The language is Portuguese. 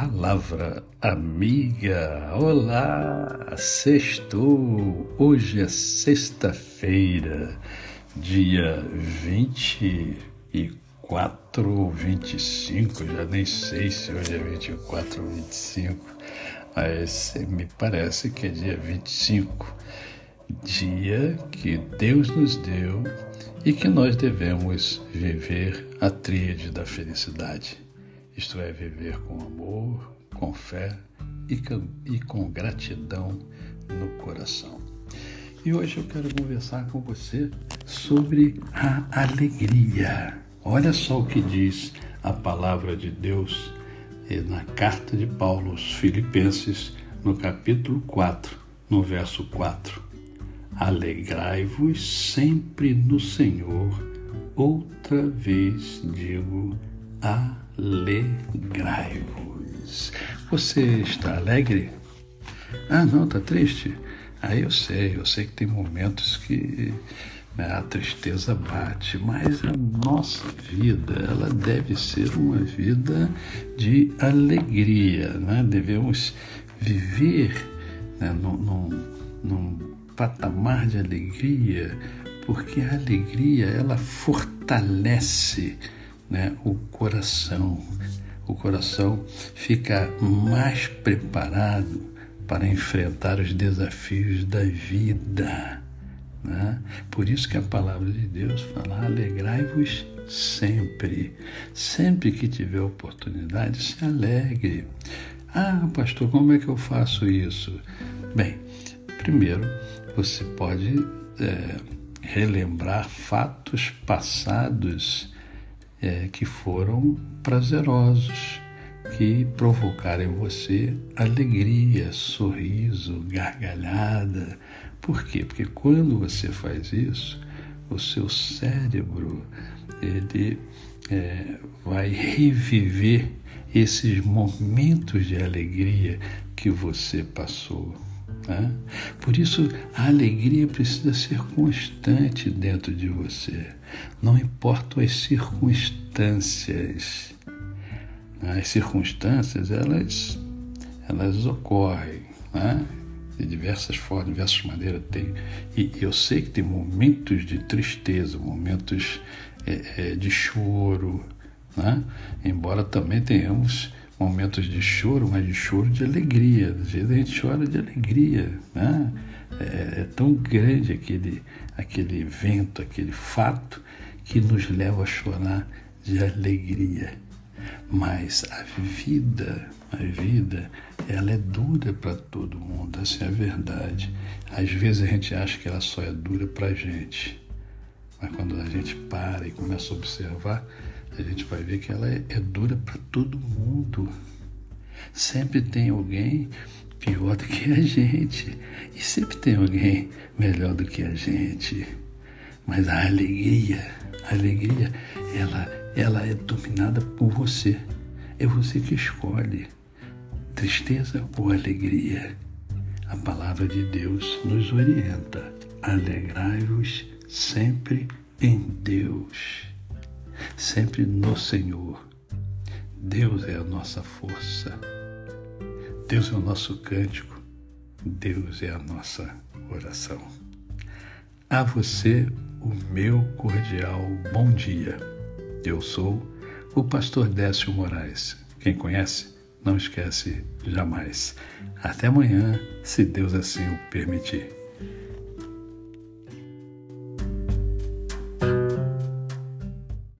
Palavra amiga, olá, sextou, hoje é sexta-feira, dia 24 ou 25, já nem sei se hoje é 24 ou 25, mas me parece que é dia 25, dia que Deus nos deu e que nós devemos viver a tríade da felicidade isto é, viver com amor, com fé e com, gratidão no coração. E hoje eu quero conversar com você sobre a alegria. Olha só o que diz a palavra de Deus na carta de Paulo aos Filipenses, no capítulo 4, no verso 4. Alegrai-vos sempre no Senhor, outra vez digo, alegrai-vos. Você está alegre? Ah, não, está triste? Aí ah, eu sei, eu sei que tem momentos que né, a tristeza bate, mas a nossa vida, ela deve ser uma vida de alegria, né? Devemos viver né, num, num, num patamar de alegria, porque a alegria, ela fortalece né, o coração. O coração fica mais preparado para enfrentar os desafios da vida. Né? Por isso que a palavra de Deus fala: alegrai-vos sempre. Sempre que tiver oportunidade, se alegre. Ah, pastor, como é que eu faço isso? Bem, primeiro você pode é, relembrar fatos passados é, que foram prazerosos, que provocaram em você alegria, sorriso, gargalhada. Por quê? Porque quando você faz isso, o seu cérebro ele é, vai reviver esses momentos de alegria que você passou. Né? Por isso, a alegria precisa ser constante dentro de você. Não importam as circunstâncias. As circunstâncias, elas, elas ocorrem. Né? de diversas formas, de diversas maneiras. Tem, e eu sei que tem momentos de tristeza, momentos é, é, de choro, né? embora também tenhamos momentos de choro, mas de choro de alegria. Às vezes a gente chora de alegria. Né? É, é tão grande aquele, aquele evento, aquele fato, que nos leva a chorar de alegria. Mas a vida, a vida, ela é dura para todo mundo, essa é a verdade. Às vezes a gente acha que ela só é dura para a gente. Mas quando a gente para e começa a observar, a gente vai ver que ela é, é dura para todo mundo. Sempre tem alguém pior do que a gente. E sempre tem alguém melhor do que a gente. Mas a alegria, a alegria, ela, ela é dominada por você. É você que escolhe tristeza ou alegria. A palavra de Deus nos orienta. Alegrai-vos sempre em Deus sempre no Senhor. Deus é a nossa força, Deus é o nosso cântico, Deus é a nossa oração. A você, o meu cordial bom dia. Eu sou o pastor Décio Moraes. Quem conhece, não esquece jamais. Até amanhã, se Deus assim o permitir.